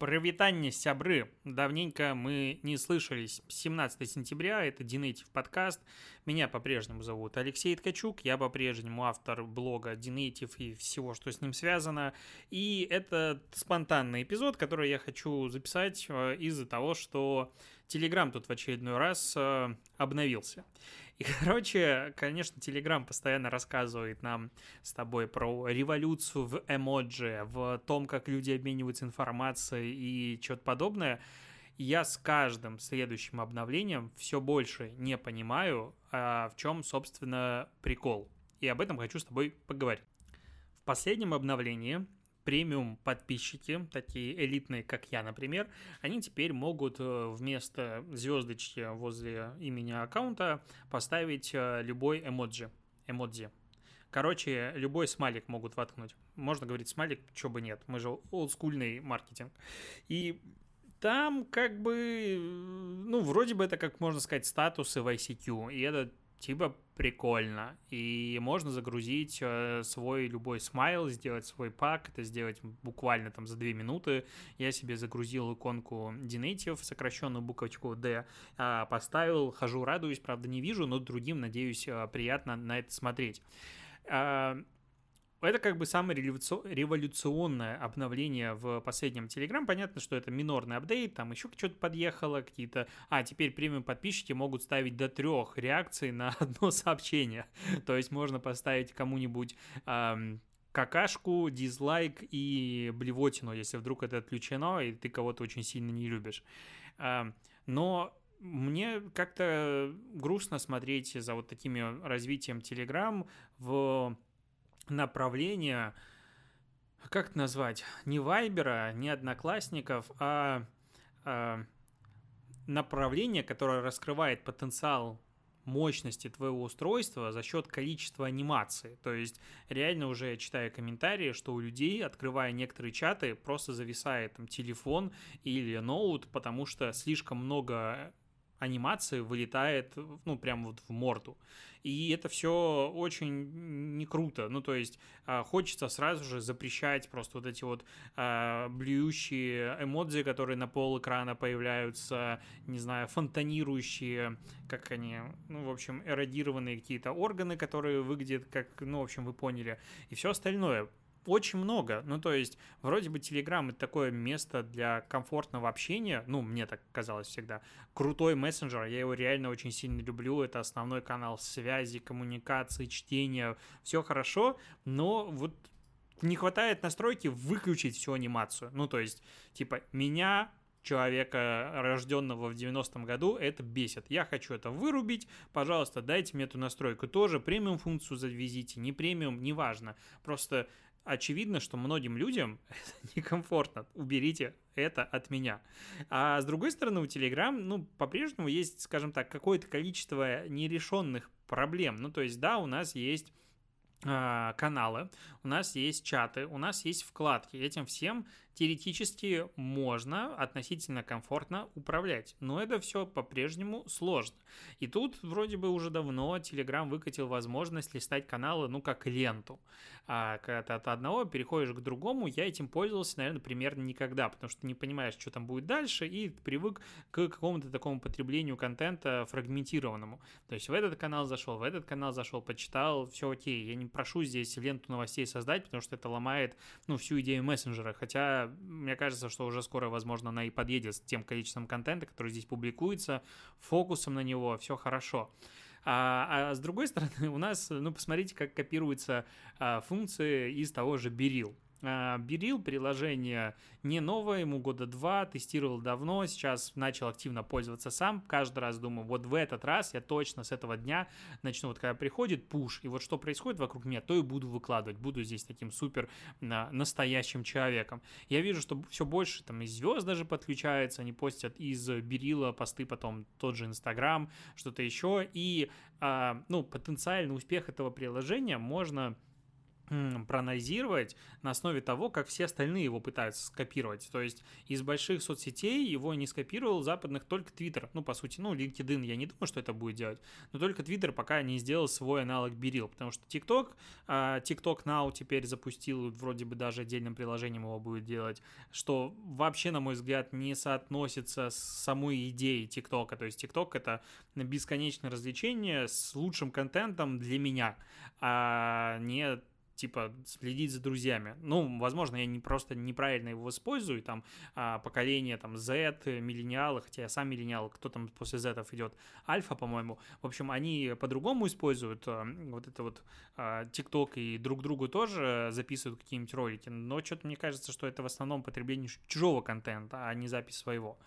Провитание, сябры. Давненько мы не слышались. 17 сентября, это Динейтив подкаст. Меня по-прежнему зовут Алексей Ткачук. Я по-прежнему автор блога Динейтив и всего, что с ним связано. И это спонтанный эпизод, который я хочу записать э, из-за того, что Телеграм тут в очередной раз э, обновился. И, короче, конечно, Телеграм постоянно рассказывает нам с тобой про революцию в эмоджи, в том, как люди обмениваются информацией и что-то подобное. Я с каждым следующим обновлением все больше не понимаю, а в чем, собственно, прикол. И об этом хочу с тобой поговорить. В последнем обновлении премиум подписчики, такие элитные, как я, например, они теперь могут э, вместо звездочки возле имени аккаунта поставить э, любой эмоджи. Эмодзи. Короче, любой смайлик могут воткнуть. Можно говорить смайлик, чего бы нет. Мы же олдскульный маркетинг. И там как бы, ну, вроде бы это, как можно сказать, статусы в ICQ. И это типа прикольно. И можно загрузить э, свой любой смайл, сделать свой пак, это сделать буквально там за 2 минуты. Я себе загрузил иконку Dnative, сокращенную буковочку D, э, поставил, хожу, радуюсь, правда не вижу, но другим, надеюсь, э, приятно на это смотреть. Это как бы самое революционное обновление в последнем Telegram. Понятно, что это минорный апдейт, там еще что-то подъехало, какие-то... А, теперь премиум подписчики могут ставить до трех реакций на одно сообщение. То есть можно поставить кому-нибудь... Эм, какашку, дизлайк и блевотину, если вдруг это отключено, и ты кого-то очень сильно не любишь. Но мне как-то грустно смотреть за вот такими развитием Telegram в направление, как это назвать, не Вайбера, не Одноклассников, а, а направление, которое раскрывает потенциал мощности твоего устройства за счет количества анимации. То есть реально уже читая комментарии, что у людей, открывая некоторые чаты, просто зависает там телефон или ноут, потому что слишком много анимации вылетает, ну, прям вот в морду. И это все очень не круто. Ну, то есть а, хочется сразу же запрещать просто вот эти вот а, блюющие эмодзи, которые на пол экрана появляются, не знаю, фонтанирующие, как они, ну, в общем, эродированные какие-то органы, которые выглядят как, ну, в общем, вы поняли. И все остальное очень много. Ну, то есть, вроде бы Telegram это такое место для комфортного общения. Ну, мне так казалось всегда. Крутой мессенджер, я его реально очень сильно люблю. Это основной канал связи, коммуникации, чтения. Все хорошо, но вот не хватает настройки выключить всю анимацию. Ну, то есть, типа, меня человека, рожденного в 90-м году, это бесит. Я хочу это вырубить, пожалуйста, дайте мне эту настройку. Тоже премиум функцию завезите, не премиум, неважно. Просто очевидно, что многим людям это некомфортно. Уберите это от меня. А с другой стороны, у Telegram, ну, по-прежнему есть, скажем так, какое-то количество нерешенных проблем. Ну, то есть, да, у нас есть а, каналы, у нас есть чаты, у нас есть вкладки. Этим всем теоретически можно относительно комфортно управлять, но это все по-прежнему сложно. И тут вроде бы уже давно Telegram выкатил возможность листать каналы, ну, как ленту. А когда ты от одного переходишь к другому, я этим пользовался, наверное, примерно никогда, потому что не понимаешь, что там будет дальше, и привык к какому-то такому потреблению контента фрагментированному. То есть в этот канал зашел, в этот канал зашел, почитал, все окей. Я не прошу здесь ленту новостей создать, потому что это ломает, ну, всю идею мессенджера, хотя мне кажется, что уже скоро, возможно, она и подъедет с тем количеством контента, который здесь публикуется, фокусом на него, все хорошо. А, а с другой стороны, у нас, ну, посмотрите, как копируются а, функции из того же Берил. А, Берил приложение не новое, ему года два, тестировал давно, сейчас начал активно пользоваться сам. Каждый раз думаю, вот в этот раз я точно с этого дня начну, вот когда приходит пуш, и вот что происходит вокруг меня, то и буду выкладывать. Буду здесь таким супер настоящим человеком. Я вижу, что все больше там из звезд даже подключается, они постят из Берила посты потом тот же Инстаграм, что-то еще. И, а, ну, потенциальный успех этого приложения можно проанализировать на основе того, как все остальные его пытаются скопировать. То есть из больших соцсетей его не скопировал западных только Twitter. Ну, по сути, ну, LinkedIn я не думаю, что это будет делать, но только Twitter пока не сделал свой аналог Берил, потому что TikTok, TikTok Now теперь запустил, вроде бы даже отдельным приложением его будет делать, что вообще, на мой взгляд, не соотносится с самой идеей TikTok. То есть TikTok это бесконечное развлечение с лучшим контентом для меня, а не типа следить за друзьями. Ну, возможно, я не просто неправильно его использую, там а, поколение там Z, миллениалы, хотя я сам миллениал, кто там после Z идет, альфа, по-моему. В общем, они по-другому используют а, вот это вот а, TikTok и друг другу тоже записывают какие-нибудь ролики, но что-то мне кажется, что это в основном потребление чужого контента, а не запись своего.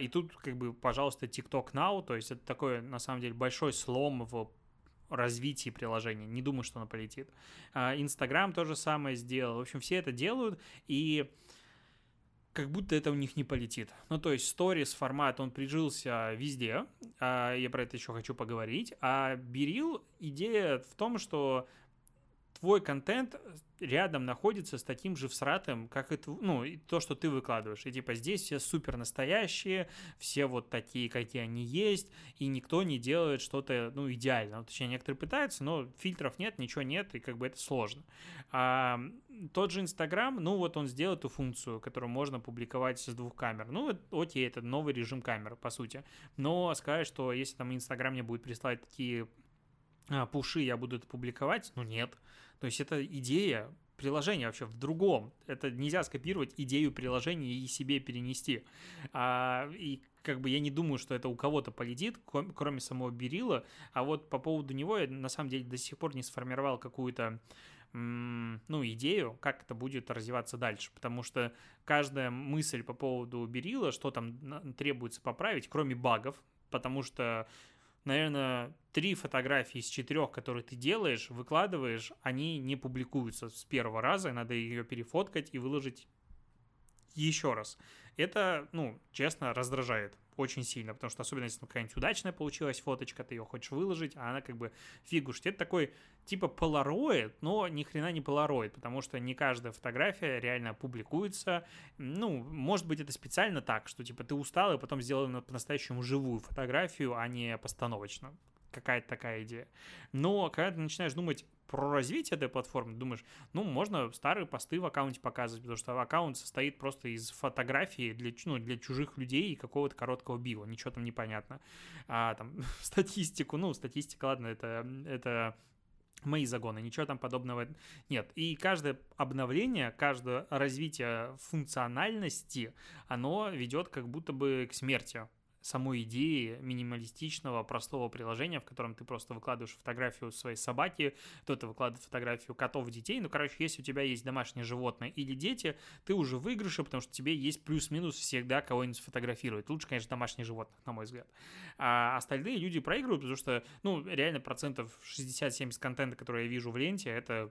И тут как бы, пожалуйста, TikTok Now, то есть это такой, на самом деле, большой слом в развитии приложения. Не думаю, что оно полетит. А, Инстаграм то же самое сделал. В общем, все это делают, и как будто это у них не полетит. Ну, то есть сторис формат, он прижился везде, а, я про это еще хочу поговорить, а Берил, идея в том, что твой контент рядом находится с таким же всратым, как и ну, то, что ты выкладываешь. И типа здесь все супер настоящие, все вот такие, какие они есть, и никто не делает что-то, ну, идеально. Ну, точнее, некоторые пытаются, но фильтров нет, ничего нет, и как бы это сложно. А, тот же Инстаграм, ну, вот он сделал эту функцию, которую можно публиковать с двух камер. Ну, вот, окей, это новый режим камеры, по сути. Но сказать, что если там Инстаграм мне будет присылать такие пуши, я буду это публиковать, ну, нет. То есть это идея приложения вообще в другом. Это нельзя скопировать идею приложения и себе перенести. А, и как бы я не думаю, что это у кого-то полетит, кроме самого Берила. А вот по поводу него я на самом деле до сих пор не сформировал какую-то ну, идею, как это будет развиваться дальше, потому что каждая мысль по поводу Берила, что там требуется поправить, кроме багов, потому что наверное, три фотографии из четырех, которые ты делаешь, выкладываешь, они не публикуются с первого раза, надо ее перефоткать и выложить еще раз. Это, ну, честно, раздражает очень сильно, потому что особенно если какая-нибудь удачная получилась фоточка, ты ее хочешь выложить, а она как бы фигушит. Это такой типа полароид, но ни хрена не полароид, потому что не каждая фотография реально публикуется. Ну, может быть, это специально так, что типа ты устал и потом сделал по-настоящему живую фотографию, а не постановочно какая-то такая идея. Но когда ты начинаешь думать про развитие этой платформы, думаешь, ну, можно старые посты в аккаунте показывать, потому что аккаунт состоит просто из фотографий для, ну, для чужих людей и какого-то короткого бива, ничего там не понятно. А там статистику, ну, статистика, ладно, это, это мои загоны, ничего там подобного нет. И каждое обновление, каждое развитие функциональности, оно ведет как будто бы к смерти самой идеи минималистичного, простого приложения, в котором ты просто выкладываешь фотографию своей собаки, кто-то выкладывает фотографию котов, детей. Ну, короче, если у тебя есть домашнее животное или дети, ты уже в выигрыше, потому что тебе есть плюс-минус всегда кого-нибудь сфотографировать. Лучше, конечно, домашних животных, на мой взгляд. А остальные люди проигрывают, потому что, ну, реально процентов 60-70 контента, который я вижу в ленте, это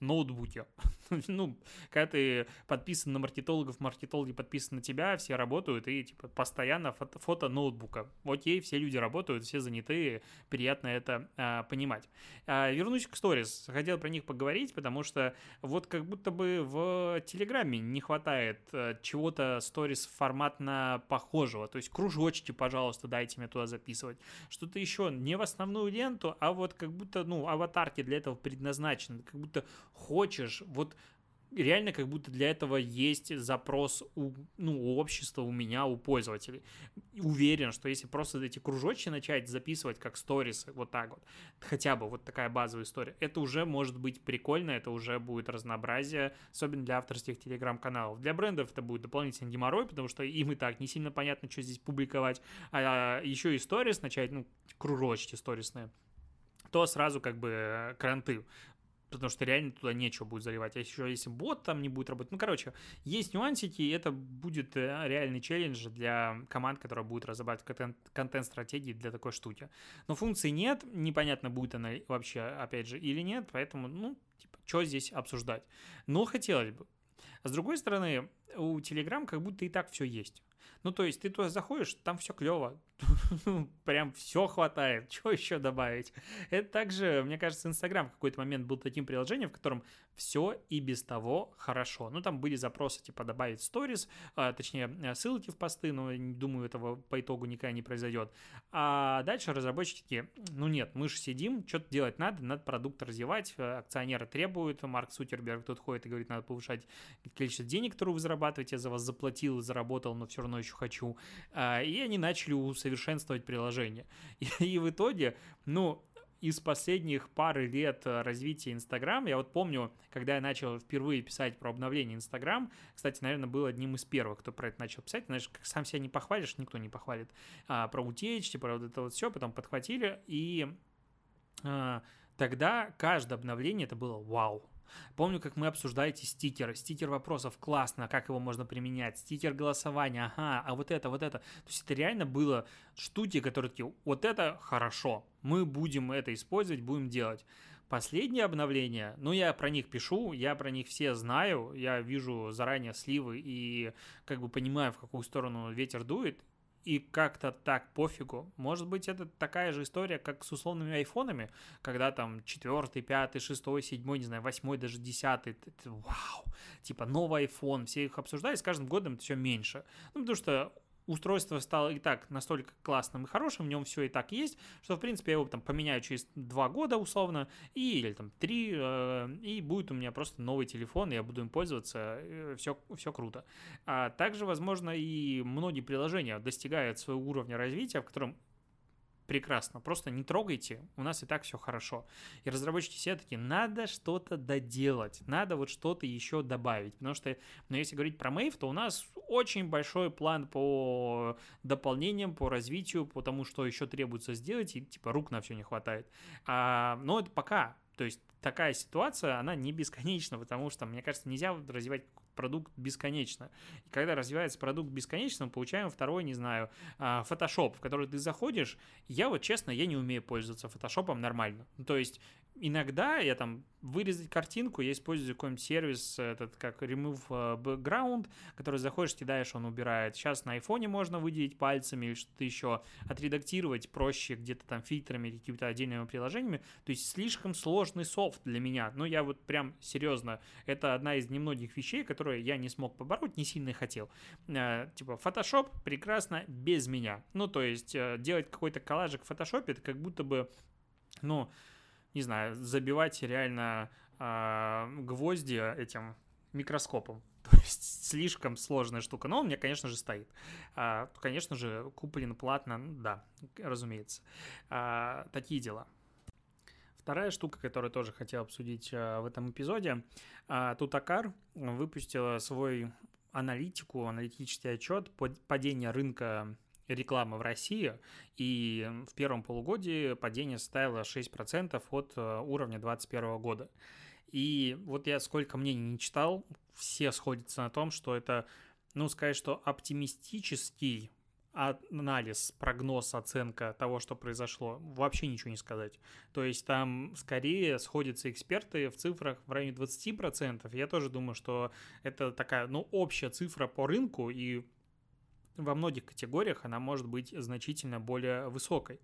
ноутбуке. ну, когда ты подписан на маркетологов, маркетологи подписаны на тебя, все работают, и типа постоянно фото, фото ноутбука. Окей, все люди работают, все заняты, приятно это а, понимать. А, вернусь к сторис. Хотел про них поговорить, потому что вот как будто бы в Телеграме не хватает а, чего-то сторис форматно похожего. То есть кружочки, пожалуйста, дайте мне туда записывать. Что-то еще не в основную ленту, а вот как будто, ну, аватарки для этого предназначены. Как будто хочешь, вот реально как будто для этого есть запрос у, ну, у общества, у меня, у пользователей. Уверен, что если просто эти кружочки начать записывать как сторисы, вот так вот, хотя бы вот такая базовая история, это уже может быть прикольно, это уже будет разнообразие, особенно для авторских телеграм-каналов. Для брендов это будет дополнительный геморрой, потому что им и так не сильно понятно, что здесь публиковать, а еще и сторис начать, ну, кружочки сторисные, то сразу как бы кранты потому что реально туда нечего будет заливать. А еще если бот там не будет работать. Ну, короче, есть нюансики, и это будет э, реальный челлендж для команд, которая будет разрабатывать контент-стратегии для такой штуки. Но функции нет, непонятно, будет она вообще, опять же, или нет, поэтому, ну, типа, что здесь обсуждать. Но хотелось бы. А с другой стороны, у Telegram как будто и так все есть. Ну, то есть ты туда заходишь, там все клево, прям все хватает, что еще добавить? Это также, мне кажется, Инстаграм в какой-то момент был таким приложением, в котором все и без того хорошо. Ну, там были запросы, типа, добавить сторис, а, точнее, э, ссылки в посты, но, думаю, этого по итогу никогда не произойдет. А дальше разработчики ну нет, мы же сидим, что-то делать надо, надо продукт развивать, э, акционеры требуют, Марк Сутерберг тут ходит и говорит, надо повышать количество денег, которые вы зарабатываете, я за вас заплатил, заработал, но все равно еще хочу. А, и они начали усовершенствовать приложение. И, и в итоге, ну, из последних пары лет э, развития Инстаграм, я вот помню, когда я начал впервые писать про обновление Инстаграм, кстати, наверное, был одним из первых, кто про это начал писать, знаешь, как сам себя не похвалишь, никто не похвалит, а, про утечки, про вот это вот все, потом подхватили, и а, тогда каждое обновление это было вау, Помню, как мы обсуждали эти стикеры. Стикер вопросов классно, как его можно применять. Стикер голосования, ага, а вот это, вот это. То есть это реально было штуки, которые такие, вот это хорошо, мы будем это использовать, будем делать. Последнее обновление, ну, я про них пишу, я про них все знаю, я вижу заранее сливы и как бы понимаю, в какую сторону ветер дует, и как-то так пофигу. Может быть, это такая же история, как с условными айфонами, когда там четвертый, пятый, шестой, седьмой, не знаю, восьмой, даже десятый, вау, типа новый iPhone, все их обсуждают, с каждым годом это все меньше. Ну, потому что устройство стало и так настолько классным и хорошим, в нем все и так есть, что, в принципе, я его там поменяю через два года условно, и, или там три, э, и будет у меня просто новый телефон, я буду им пользоваться, э, все, все круто. А также, возможно, и многие приложения достигают своего уровня развития, в котором прекрасно, просто не трогайте, у нас и так все хорошо. И разработчики все таки надо что-то доделать, надо вот что-то еще добавить, потому что, ну, если говорить про Mave, то у нас очень большой план по дополнениям, по развитию, по тому, что еще требуется сделать, и типа рук на все не хватает. А, но это пока, то есть такая ситуация, она не бесконечна, потому что, мне кажется, нельзя развивать продукт бесконечно. И когда развивается продукт бесконечно, мы получаем второй, не знаю, а, Photoshop, в который ты заходишь. Я вот, честно, я не умею пользоваться Photoshop нормально. То есть иногда я там вырезать картинку, я использую какой-нибудь сервис, этот как Remove э, Background, который заходишь, кидаешь, он убирает. Сейчас на айфоне можно выделить пальцами или что-то еще, отредактировать проще где-то там фильтрами или какими-то отдельными приложениями. То есть слишком сложный софт для меня. Ну, я вот прям серьезно, это одна из немногих вещей, которые я не смог побороть, не сильно хотел. Э, типа Photoshop прекрасно без меня. Ну, то есть э, делать какой-то коллажик в Photoshop, это как будто бы, ну, не знаю, забивать реально э, гвозди этим микроскопом. То есть слишком сложная штука. Но он у меня, конечно же, стоит. А, конечно же, куплен платно, да, разумеется. А, такие дела. Вторая штука, которую тоже хотел обсудить а, в этом эпизоде. А, Тутакар выпустила свой аналитику, аналитический отчет падения рынка рекламы в России, и в первом полугодии падение составило 6% от э, уровня 2021 года. И вот я сколько мнений не читал, все сходятся на том, что это, ну, сказать, что оптимистический анализ, прогноз, оценка того, что произошло, вообще ничего не сказать. То есть там скорее сходятся эксперты в цифрах в районе 20%. Я тоже думаю, что это такая, ну, общая цифра по рынку, и во многих категориях она может быть значительно более высокой.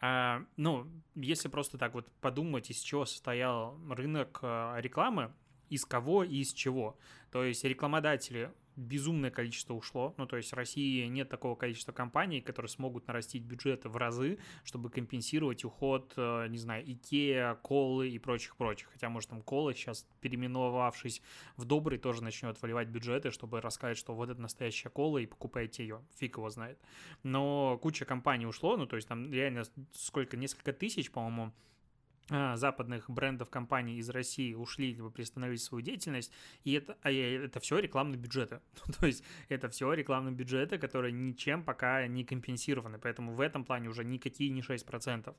А, ну, если просто так вот подумать, из чего состоял рынок а, рекламы, из кого и из чего. То есть рекламодатели безумное количество ушло. Ну, то есть в России нет такого количества компаний, которые смогут нарастить бюджеты в разы, чтобы компенсировать уход, э, не знаю, Икеа, Колы и прочих-прочих. Хотя, может, там Кола сейчас, переименовавшись в Добрый, тоже начнет выливать бюджеты, чтобы рассказать, что вот это настоящая Кола, и покупайте ее. Фиг его знает. Но куча компаний ушло, ну, то есть там реально сколько, несколько тысяч, по-моему, западных брендов компаний из России ушли либо приостановили свою деятельность, и это, а это все рекламные бюджеты. То есть это все рекламные бюджеты, которые ничем пока не компенсированы, поэтому в этом плане уже никакие не 6%.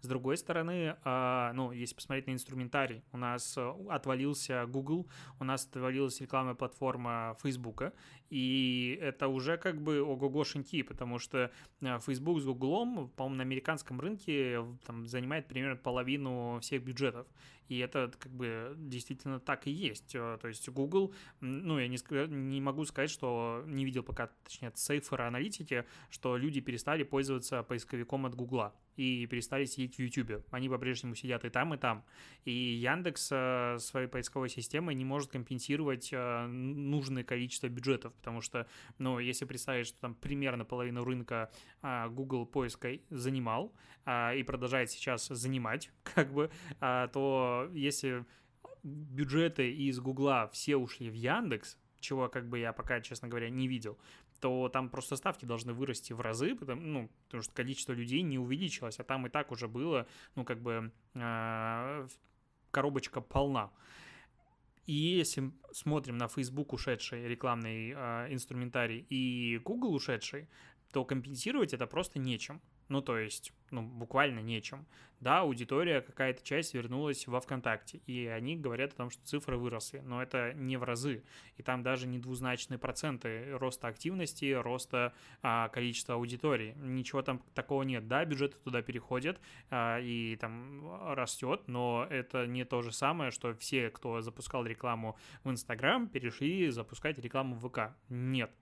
С другой стороны, а, ну, если посмотреть на инструментарий, у нас э, отвалился Google, у нас отвалилась рекламная платформа Facebook, и это уже как бы ого-гошеньки, потому что э, Facebook с Google, по-моему, на американском рынке там, занимает примерно половину всех бюджетов. И это как бы действительно так и есть. Э, то есть Google, ну, я не, не могу сказать, что не видел пока, точнее, цифры аналитики, что люди перестали пользоваться поисковиком от Google и перестали сидеть в YouTube. Они по-прежнему сидят и там, и там. И Яндекс э, своей поисковой системой не может компенсировать э, нужное количество бюджетов, потому что, ну, если представить, что там примерно половину рынка Google поиска занимал и продолжает сейчас занимать, как бы, то если бюджеты из Гугла все ушли в Яндекс, чего как бы я пока, честно говоря, не видел, то там просто ставки должны вырасти в разы, потому, ну, потому что количество людей не увеличилось, а там и так уже было, ну, как бы э, коробочка полна. И если смотрим на Facebook ушедший рекламный э, инструментарий и Google ушедший, то компенсировать это просто нечем. Ну, то есть, ну, буквально нечем. Да, аудитория, какая-то часть вернулась во ВКонтакте, и они говорят о том, что цифры выросли, но это не в разы, и там даже не двузначные проценты роста активности, роста а, количества аудитории. Ничего там такого нет. Да, бюджеты туда переходят, а, и там растет, но это не то же самое, что все, кто запускал рекламу в Инстаграм, перешли запускать рекламу в ВК. Нет,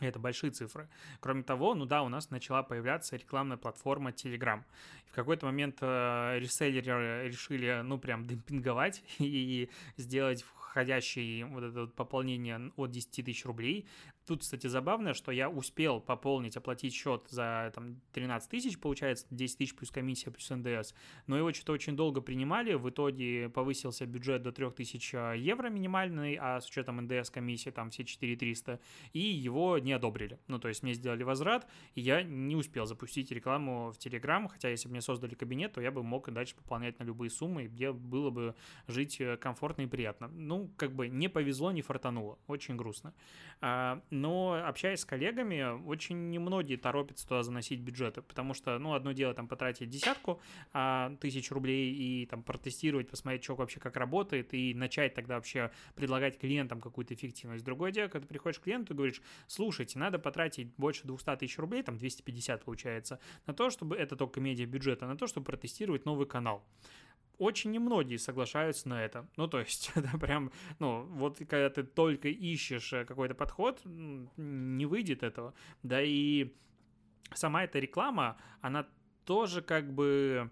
это большие цифры. Кроме того, ну да, у нас начала появляться рекламная платформа Telegram. В какой-то момент э, реселлеры решили, ну, прям демпинговать и сделать входящее вот это вот пополнение от 10 тысяч рублей. Тут, кстати, забавно, что я успел пополнить, оплатить счет за там, 13 тысяч, получается, 10 тысяч плюс комиссия плюс НДС, но его что-то очень долго принимали, в итоге повысился бюджет до 3000 а, евро минимальный, а с учетом НДС комиссии там все 4300, и его не одобрили. Ну, то есть мне сделали возврат, и я не успел запустить рекламу в Telegram, хотя если бы мне создали кабинет, то я бы мог дальше пополнять на любые суммы, где было бы жить э, комфортно и приятно. Ну, как бы не повезло, не фартануло, очень грустно. Но общаясь с коллегами, очень немногие торопятся туда заносить бюджеты, потому что, ну, одно дело там потратить десятку а, тысяч рублей и там протестировать, посмотреть, что вообще как работает, и начать тогда вообще предлагать клиентам какую-то эффективность. Другое дело, когда ты приходишь к клиенту и говоришь, слушайте, надо потратить больше 200 тысяч рублей, там 250 получается, на то, чтобы, это только медиа бюджета, на то, чтобы протестировать новый канал очень немногие соглашаются на это. Ну, то есть, это прям, ну, вот когда ты только ищешь э, какой-то подход, не выйдет этого. Да и сама эта реклама, она тоже как бы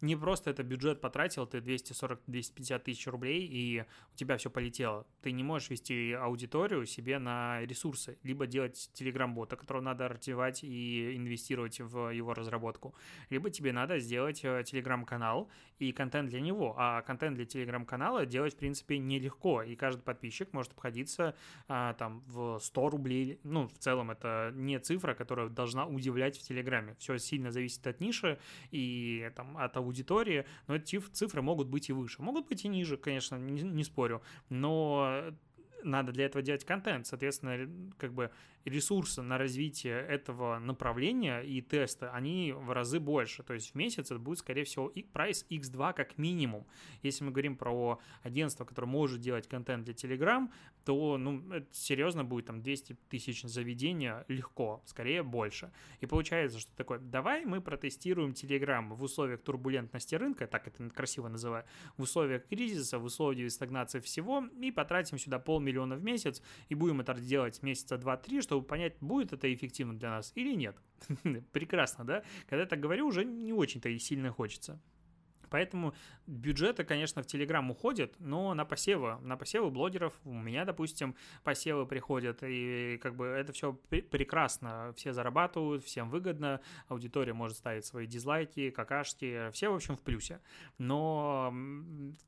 не просто это бюджет потратил, ты 240-250 тысяч рублей, и тебя все полетело. Ты не можешь вести аудиторию себе на ресурсы, либо делать телеграм-бота, которого надо развивать и инвестировать в его разработку, либо тебе надо сделать э, телеграм-канал и контент для него. А контент для телеграм-канала делать, в принципе, нелегко, и каждый подписчик может обходиться а, там в 100 рублей. Ну, в целом, это не цифра, которая должна удивлять в телеграме. Все сильно зависит от ниши и там от аудитории, но эти цифры могут быть и выше. Могут быть и ниже, конечно, не, не спорю, но надо для этого делать контент. Соответственно, как бы ресурсы на развитие этого направления и теста, они в разы больше. То есть в месяц это будет, скорее всего, прайс X2 как минимум. Если мы говорим про агентство, которое может делать контент для Telegram, то, ну, это серьезно будет там 200 тысяч заведения легко, скорее больше. И получается, что такое, давай мы протестируем Telegram в условиях турбулентности рынка, так это красиво называю, в условиях кризиса, в условиях стагнации всего, и потратим сюда полмиллиона в месяц, и будем это делать месяца 2-3, чтобы понять, будет это эффективно для нас или нет. Прекрасно, да? Когда я так говорю, уже не очень-то и сильно хочется. Поэтому бюджеты, конечно, в Телеграм уходят, но на посевы, на посевы блогеров у меня, допустим, посевы приходят, и как бы это все прекрасно, все зарабатывают, всем выгодно, аудитория может ставить свои дизлайки, какашки, все, в общем, в плюсе. Но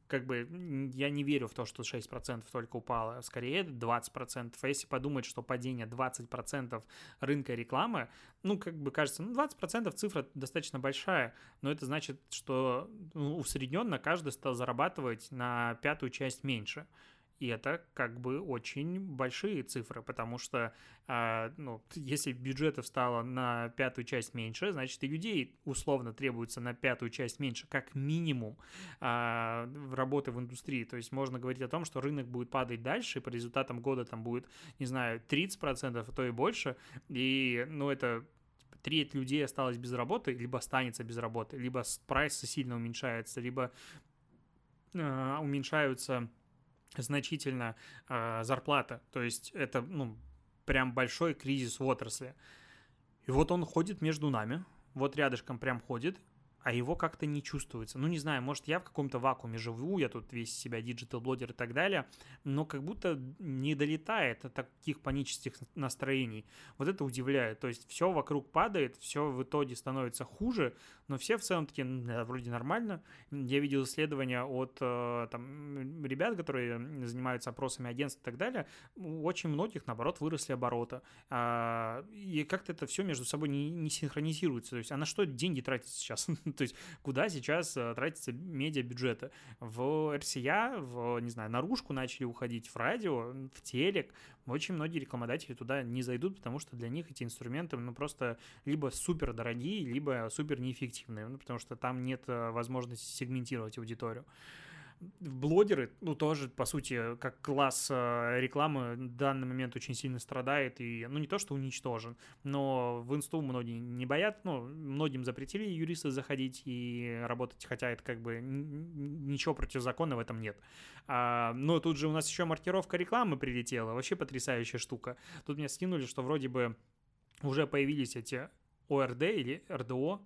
как бы я не верю в то, что 6% только упало, скорее 20%. А если подумать, что падение 20% рынка рекламы, ну, как бы кажется, ну, 20% цифра достаточно большая, но это значит, что ну, усредненно каждый стал зарабатывать на пятую часть меньше. И это как бы очень большие цифры, потому что а, ну, если бюджетов стало на пятую часть меньше, значит и людей условно требуется на пятую часть меньше, как минимум в работы в индустрии. То есть можно говорить о том, что рынок будет падать дальше, и по результатам года там будет, не знаю, 30%, а то и больше. И, ну, это треть людей осталось без работы, либо останется без работы, либо прайсы сильно уменьшается, либо э, уменьшаются значительно э, зарплата. То есть это, ну, прям большой кризис в отрасли. И вот он ходит между нами, вот рядышком прям ходит, а его как-то не чувствуется. Ну, не знаю, может, я в каком-то вакууме живу, я тут весь из себя digital-блогер и так далее, но как будто не долетает от таких панических настроений. Вот это удивляет. То есть все вокруг падает, все в итоге становится хуже, но все в целом таки вроде нормально. Я видел исследования от э, там, ребят, которые занимаются опросами агентств и так далее. У очень многих, наоборот, выросли обороты. А, и как-то это все между собой не, не синхронизируется. То есть, а на что деньги тратить сейчас? То есть, куда сейчас э, тратятся медиабюджеты? В RCA, в, не знаю, наружку начали уходить, в радио, в телек. Очень многие рекламодатели туда не зайдут, потому что для них эти инструменты, ну, просто либо супер дорогие, либо супер неэффективные, ну, потому что там нет э, возможности сегментировать аудиторию блогеры, ну, тоже, по сути, как класс э, рекламы в данный момент очень сильно страдает и, ну, не то, что уничтожен, но в инсту многие не боят, ну, многим запретили юристы заходить и работать, хотя это как бы ничего противозаконного в этом нет. А, но тут же у нас еще маркировка рекламы прилетела, вообще потрясающая штука. Тут мне скинули, что вроде бы уже появились эти ОРД или РДО,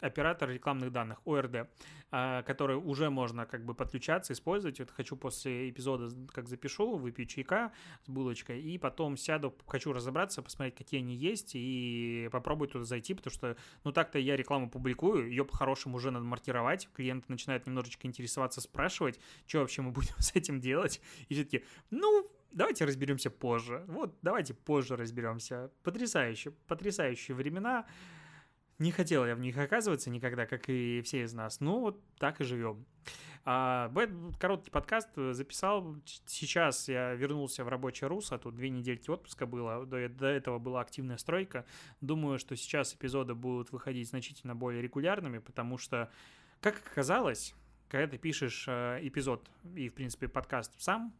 оператор рекламных данных, ОРД, а, который уже можно как бы подключаться, использовать. Вот хочу после эпизода, как запишу, выпью чайка с булочкой, и потом сяду, хочу разобраться, посмотреть, какие они есть, и попробовать туда зайти, потому что, ну так-то я рекламу публикую, ее по-хорошему уже надо маркировать, клиент начинает немножечко интересоваться, спрашивать, что вообще мы будем с этим делать, и все таки ну, давайте разберемся позже. Вот, давайте позже разберемся. Потрясающе, потрясающие времена. Не хотел я в них оказываться никогда, как и все из нас. Ну, вот так и живем. А, короткий подкаст записал. Сейчас я вернулся в рабочее русло. Тут две недельки отпуска было. До, до этого была активная стройка. Думаю, что сейчас эпизоды будут выходить значительно более регулярными, потому что, как оказалось, когда ты пишешь э, эпизод и, в принципе, подкаст сам,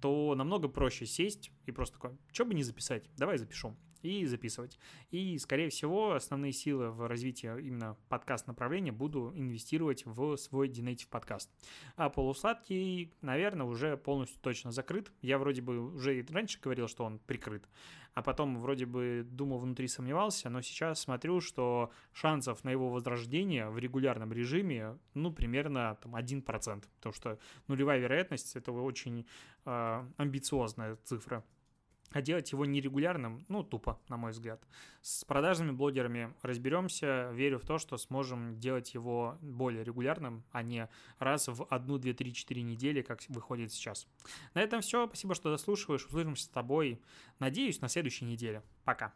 то намного проще сесть и просто такой, что бы не записать, давай запишу и записывать. И, скорее всего, основные силы в развитии именно подкаст направления буду инвестировать в свой Dinative подкаст. А полусладкий, наверное, уже полностью точно закрыт. Я вроде бы уже и раньше говорил, что он прикрыт, а потом вроде бы думал внутри сомневался, но сейчас смотрю, что шансов на его возрождение в регулярном режиме, ну, примерно там 1%, потому что нулевая вероятность — это очень э, амбициозная цифра а делать его нерегулярным, ну, тупо, на мой взгляд. С продажными блогерами разберемся, верю в то, что сможем делать его более регулярным, а не раз в одну, две, три, четыре недели, как выходит сейчас. На этом все, спасибо, что дослушиваешь, услышимся с тобой, надеюсь, на следующей неделе. Пока.